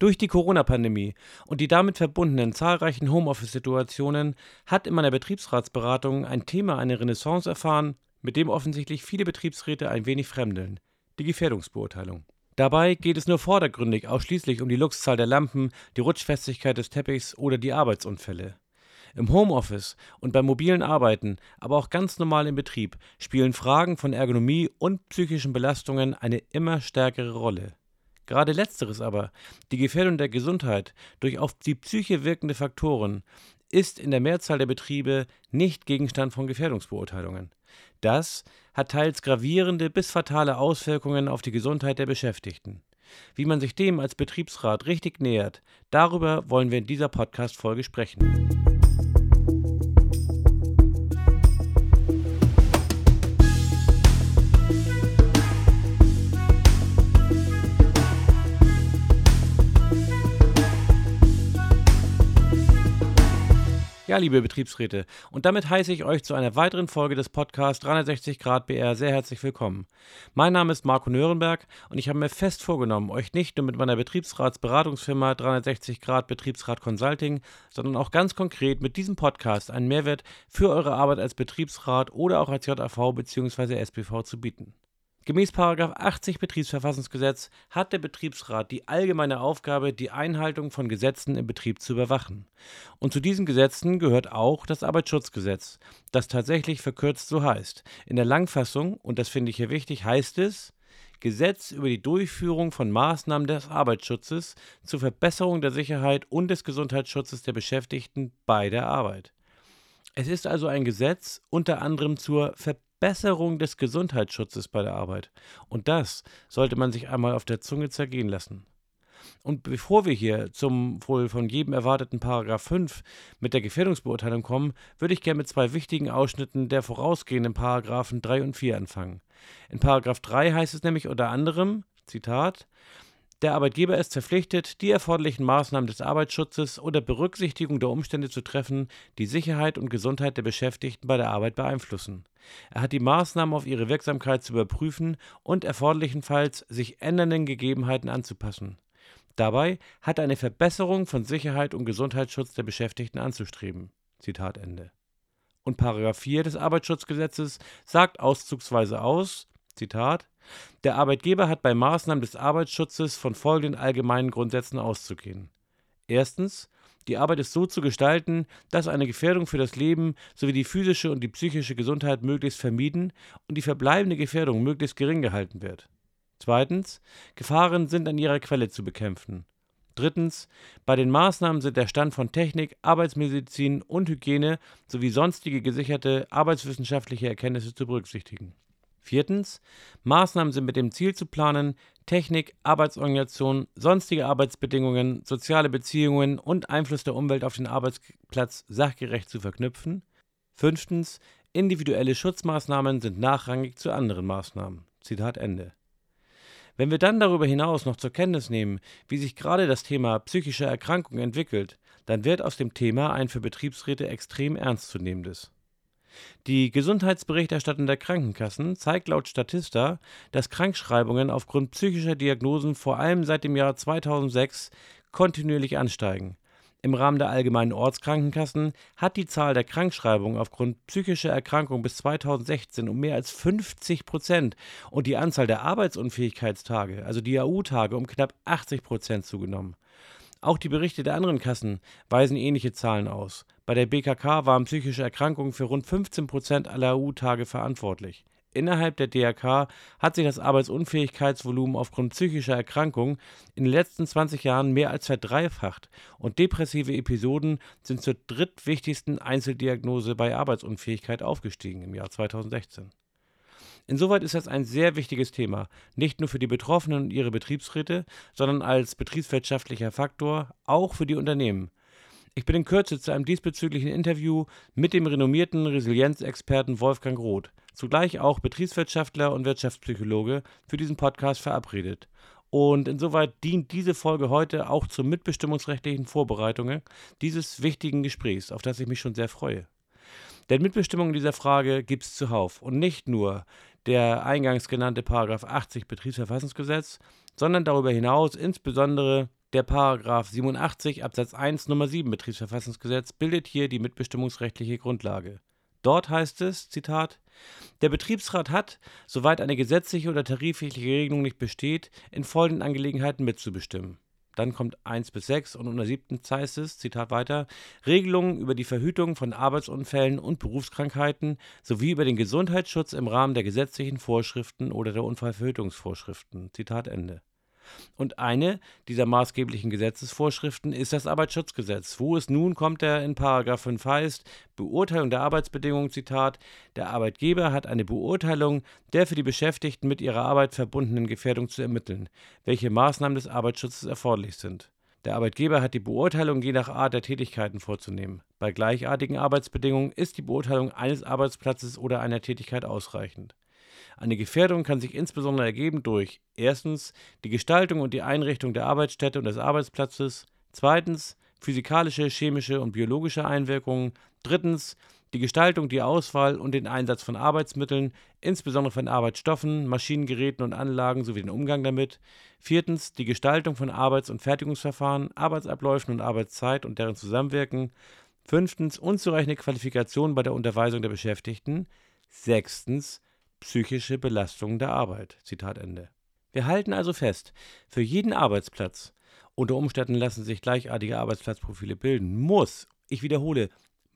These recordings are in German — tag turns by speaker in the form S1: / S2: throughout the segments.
S1: Durch die Corona-Pandemie und die damit verbundenen zahlreichen Homeoffice-Situationen hat in meiner Betriebsratsberatung ein Thema eine Renaissance erfahren, mit dem offensichtlich viele Betriebsräte ein wenig fremdeln: die Gefährdungsbeurteilung. Dabei geht es nur vordergründig ausschließlich um die Luxzahl der Lampen, die Rutschfestigkeit des Teppichs oder die Arbeitsunfälle. Im Homeoffice und beim mobilen Arbeiten, aber auch ganz normal im Betrieb, spielen Fragen von Ergonomie und psychischen Belastungen eine immer stärkere Rolle. Gerade letzteres aber, die Gefährdung der Gesundheit durch auf die Psyche wirkende Faktoren, ist in der Mehrzahl der Betriebe nicht Gegenstand von Gefährdungsbeurteilungen. Das hat teils gravierende bis fatale Auswirkungen auf die Gesundheit der Beschäftigten. Wie man sich dem als Betriebsrat richtig nähert, darüber wollen wir in dieser Podcast-Folge sprechen. Ja, liebe Betriebsräte, und damit heiße ich euch zu einer weiteren Folge des Podcasts 360 Grad BR sehr herzlich willkommen. Mein Name ist Marco Nürnberg und ich habe mir fest vorgenommen, euch nicht nur mit meiner Betriebsratsberatungsfirma 360 Grad Betriebsrat Consulting, sondern auch ganz konkret mit diesem Podcast einen Mehrwert für eure Arbeit als Betriebsrat oder auch als JAV bzw. SPV zu bieten. Gemäß 80 Betriebsverfassungsgesetz hat der Betriebsrat die allgemeine Aufgabe, die Einhaltung von Gesetzen im Betrieb zu überwachen. Und zu diesen Gesetzen gehört auch das Arbeitsschutzgesetz, das tatsächlich verkürzt so heißt. In der Langfassung, und das finde ich hier wichtig, heißt es Gesetz über die Durchführung von Maßnahmen des Arbeitsschutzes zur Verbesserung der Sicherheit und des Gesundheitsschutzes der Beschäftigten bei der Arbeit. Es ist also ein Gesetz unter anderem zur Verbesserung Verbesserung des Gesundheitsschutzes bei der Arbeit. Und das sollte man sich einmal auf der Zunge zergehen lassen. Und bevor wir hier zum wohl von jedem erwarteten Paragraph 5 mit der Gefährdungsbeurteilung kommen, würde ich gerne mit zwei wichtigen Ausschnitten der vorausgehenden Paragraphen 3 und 4 anfangen. In Paragraph 3 heißt es nämlich unter anderem, Zitat, der Arbeitgeber ist verpflichtet, die erforderlichen Maßnahmen des Arbeitsschutzes unter Berücksichtigung der Umstände zu treffen, die Sicherheit und Gesundheit der Beschäftigten bei der Arbeit beeinflussen. Er hat die Maßnahmen auf ihre Wirksamkeit zu überprüfen und erforderlichenfalls sich ändernden Gegebenheiten anzupassen. Dabei hat er eine Verbesserung von Sicherheit und Gesundheitsschutz der Beschäftigten anzustreben. Zitat Ende. Und Paragraph 4 des Arbeitsschutzgesetzes sagt auszugsweise aus, Zitat, der Arbeitgeber hat bei Maßnahmen des Arbeitsschutzes von folgenden allgemeinen Grundsätzen auszugehen. Erstens, die Arbeit ist so zu gestalten, dass eine Gefährdung für das Leben sowie die physische und die psychische Gesundheit möglichst vermieden und die verbleibende Gefährdung möglichst gering gehalten wird. Zweitens, Gefahren sind an ihrer Quelle zu bekämpfen. Drittens, bei den Maßnahmen sind der Stand von Technik, Arbeitsmedizin und Hygiene sowie sonstige gesicherte arbeitswissenschaftliche Erkenntnisse zu berücksichtigen. Viertens, Maßnahmen sind mit dem Ziel zu planen, Technik, Arbeitsorganisation, sonstige Arbeitsbedingungen, soziale Beziehungen und Einfluss der Umwelt auf den Arbeitsplatz sachgerecht zu verknüpfen. Fünftens, individuelle Schutzmaßnahmen sind nachrangig zu anderen Maßnahmen. Zitat Ende. Wenn wir dann darüber hinaus noch zur Kenntnis nehmen, wie sich gerade das Thema psychische Erkrankung entwickelt, dann wird aus dem Thema ein für Betriebsräte extrem ernstzunehmendes. Die Gesundheitsberichterstattung der Krankenkassen zeigt laut Statista, dass Krankschreibungen aufgrund psychischer Diagnosen vor allem seit dem Jahr 2006 kontinuierlich ansteigen. Im Rahmen der allgemeinen Ortskrankenkassen hat die Zahl der Krankschreibungen aufgrund psychischer Erkrankungen bis 2016 um mehr als 50 Prozent und die Anzahl der Arbeitsunfähigkeitstage, also die AU-Tage, um knapp 80 Prozent zugenommen. Auch die Berichte der anderen Kassen weisen ähnliche Zahlen aus. Bei der BKK waren psychische Erkrankungen für rund 15 Prozent aller EU-Tage verantwortlich. Innerhalb der DRK hat sich das Arbeitsunfähigkeitsvolumen aufgrund psychischer Erkrankungen in den letzten 20 Jahren mehr als verdreifacht und depressive Episoden sind zur drittwichtigsten Einzeldiagnose bei Arbeitsunfähigkeit aufgestiegen im Jahr 2016. Insoweit ist das ein sehr wichtiges Thema, nicht nur für die Betroffenen und ihre Betriebsräte, sondern als betriebswirtschaftlicher Faktor auch für die Unternehmen. Ich bin in Kürze zu einem diesbezüglichen Interview mit dem renommierten Resilienzexperten Wolfgang Roth, zugleich auch Betriebswirtschaftler und Wirtschaftspsychologe, für diesen Podcast verabredet. Und insoweit dient diese Folge heute auch zur mitbestimmungsrechtlichen Vorbereitungen dieses wichtigen Gesprächs, auf das ich mich schon sehr freue. Denn Mitbestimmung in dieser Frage gibt es zuhauf und nicht nur der eingangs genannte Paragraph 80 Betriebsverfassungsgesetz, sondern darüber hinaus insbesondere Der Paragraph 87 Absatz 1 Nummer 7 Betriebsverfassungsgesetz bildet hier die mitbestimmungsrechtliche Grundlage. Dort heißt es, Zitat, der Betriebsrat hat, soweit eine gesetzliche oder tarifliche Regelung nicht besteht, in folgenden Angelegenheiten mitzubestimmen. Dann kommt 1 bis 6 und unter 7 heißt es, Zitat weiter, Regelungen über die Verhütung von Arbeitsunfällen und Berufskrankheiten sowie über den Gesundheitsschutz im Rahmen der gesetzlichen Vorschriften oder der Unfallverhütungsvorschriften. Zitat Ende. Und eine dieser maßgeblichen Gesetzesvorschriften ist das Arbeitsschutzgesetz, wo es nun, kommt er in Paragraph 5 heißt, Beurteilung der Arbeitsbedingungen, Zitat, der Arbeitgeber hat eine Beurteilung der für die Beschäftigten mit ihrer Arbeit verbundenen Gefährdung zu ermitteln, welche Maßnahmen des Arbeitsschutzes erforderlich sind. Der Arbeitgeber hat die Beurteilung je nach Art der Tätigkeiten vorzunehmen. Bei gleichartigen Arbeitsbedingungen ist die Beurteilung eines Arbeitsplatzes oder einer Tätigkeit ausreichend. Eine Gefährdung kann sich insbesondere ergeben durch erstens die Gestaltung und die Einrichtung der Arbeitsstätte und des Arbeitsplatzes, zweitens physikalische, chemische und biologische Einwirkungen, drittens die Gestaltung, die Auswahl und den Einsatz von Arbeitsmitteln, insbesondere von Arbeitsstoffen, Maschinengeräten und Anlagen sowie den Umgang damit. Viertens die Gestaltung von Arbeits- und Fertigungsverfahren, Arbeitsabläufen und Arbeitszeit und deren Zusammenwirken. Fünftens unzureichende Qualifikation bei der Unterweisung der Beschäftigten. Sechstens psychische Belastung der Arbeit. Zitat Ende. Wir halten also fest, für jeden Arbeitsplatz, unter Umständen lassen sich gleichartige Arbeitsplatzprofile bilden, muss, ich wiederhole,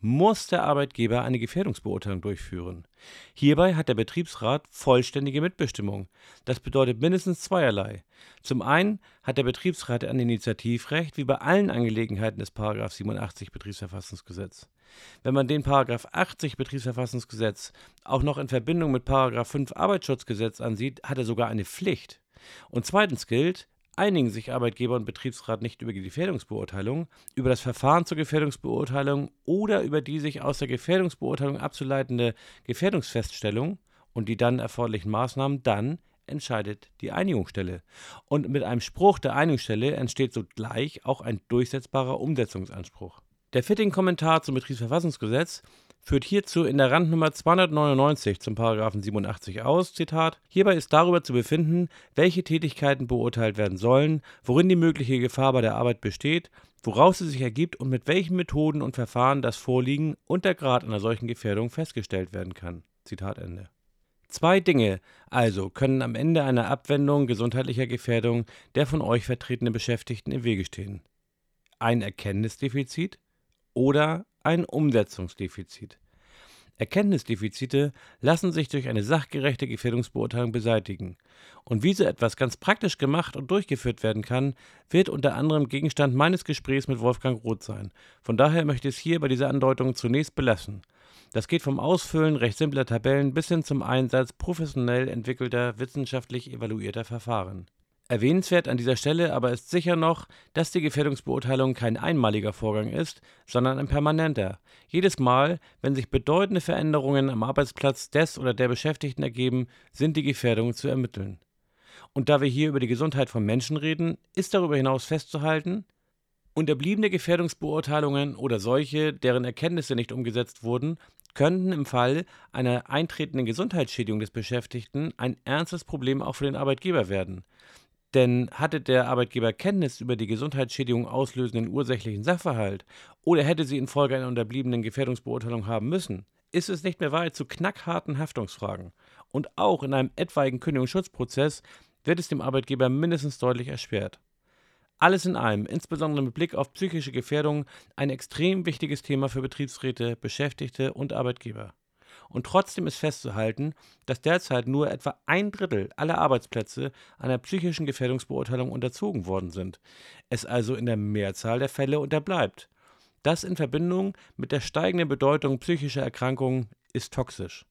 S1: muss der Arbeitgeber eine Gefährdungsbeurteilung durchführen. Hierbei hat der Betriebsrat vollständige Mitbestimmung. Das bedeutet mindestens zweierlei. Zum einen hat der Betriebsrat ein Initiativrecht, wie bei allen Angelegenheiten des 87 Betriebsverfassungsgesetz. Wenn man den 80 Betriebsverfassungsgesetz auch noch in Verbindung mit 5 Arbeitsschutzgesetz ansieht, hat er sogar eine Pflicht. Und zweitens gilt, einigen sich Arbeitgeber und Betriebsrat nicht über die Gefährdungsbeurteilung, über das Verfahren zur Gefährdungsbeurteilung oder über die sich aus der Gefährdungsbeurteilung abzuleitende Gefährdungsfeststellung und die dann erforderlichen Maßnahmen, dann entscheidet die Einigungsstelle. Und mit einem Spruch der Einigungsstelle entsteht sogleich auch ein durchsetzbarer Umsetzungsanspruch. Der Fitting-Kommentar zum Betriebsverfassungsgesetz führt hierzu in der Randnummer 299 zum Paragraphen 87 aus, Zitat, hierbei ist darüber zu befinden, welche Tätigkeiten beurteilt werden sollen, worin die mögliche Gefahr bei der Arbeit besteht, woraus sie sich ergibt und mit welchen Methoden und Verfahren das Vorliegen und der Grad einer solchen Gefährdung festgestellt werden kann. Zitat Ende. Zwei Dinge also können am Ende einer Abwendung gesundheitlicher Gefährdung der von euch vertretenen Beschäftigten im Wege stehen. Ein Erkenntnisdefizit oder ein Umsetzungsdefizit. Erkenntnisdefizite lassen sich durch eine sachgerechte Gefährdungsbeurteilung beseitigen. Und wie so etwas ganz praktisch gemacht und durchgeführt werden kann, wird unter anderem Gegenstand meines Gesprächs mit Wolfgang Roth sein. Von daher möchte ich es hier bei dieser Andeutung zunächst belassen. Das geht vom Ausfüllen recht simpler Tabellen bis hin zum Einsatz professionell entwickelter, wissenschaftlich evaluierter Verfahren. Erwähnenswert an dieser Stelle aber ist sicher noch, dass die Gefährdungsbeurteilung kein einmaliger Vorgang ist, sondern ein permanenter. Jedes Mal, wenn sich bedeutende Veränderungen am Arbeitsplatz des oder der Beschäftigten ergeben, sind die Gefährdungen zu ermitteln. Und da wir hier über die Gesundheit von Menschen reden, ist darüber hinaus festzuhalten, unterbliebene Gefährdungsbeurteilungen oder solche, deren Erkenntnisse nicht umgesetzt wurden, könnten im Fall einer eintretenden Gesundheitsschädigung des Beschäftigten ein ernstes Problem auch für den Arbeitgeber werden. Denn hatte der Arbeitgeber Kenntnis über die Gesundheitsschädigung auslösenden ursächlichen Sachverhalt oder hätte sie infolge einer unterbliebenen Gefährdungsbeurteilung haben müssen, ist es nicht mehr weit zu knackharten Haftungsfragen. Und auch in einem etwaigen Kündigungsschutzprozess wird es dem Arbeitgeber mindestens deutlich erschwert. Alles in allem, insbesondere mit Blick auf psychische Gefährdung, ein extrem wichtiges Thema für Betriebsräte, Beschäftigte und Arbeitgeber. Und trotzdem ist festzuhalten, dass derzeit nur etwa ein Drittel aller Arbeitsplätze einer psychischen Gefährdungsbeurteilung unterzogen worden sind, es also in der Mehrzahl der Fälle unterbleibt. Das in Verbindung mit der steigenden Bedeutung psychischer Erkrankungen ist toxisch.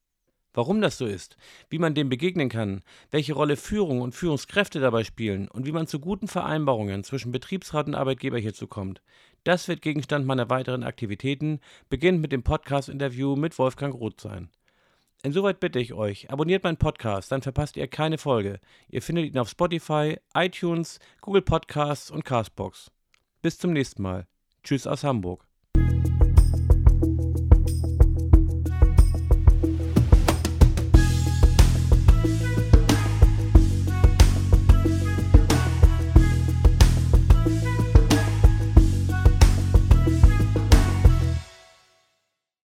S1: Warum das so ist, wie man dem begegnen kann, welche Rolle Führung und Führungskräfte dabei spielen und wie man zu guten Vereinbarungen zwischen Betriebsrat und Arbeitgeber hierzu kommt, das wird Gegenstand meiner weiteren Aktivitäten, beginnend mit dem Podcast-Interview mit Wolfgang Roth sein. Insoweit bitte ich euch, abonniert meinen Podcast, dann verpasst ihr keine Folge. Ihr findet ihn auf Spotify, iTunes, Google Podcasts und Castbox. Bis zum nächsten Mal. Tschüss aus Hamburg.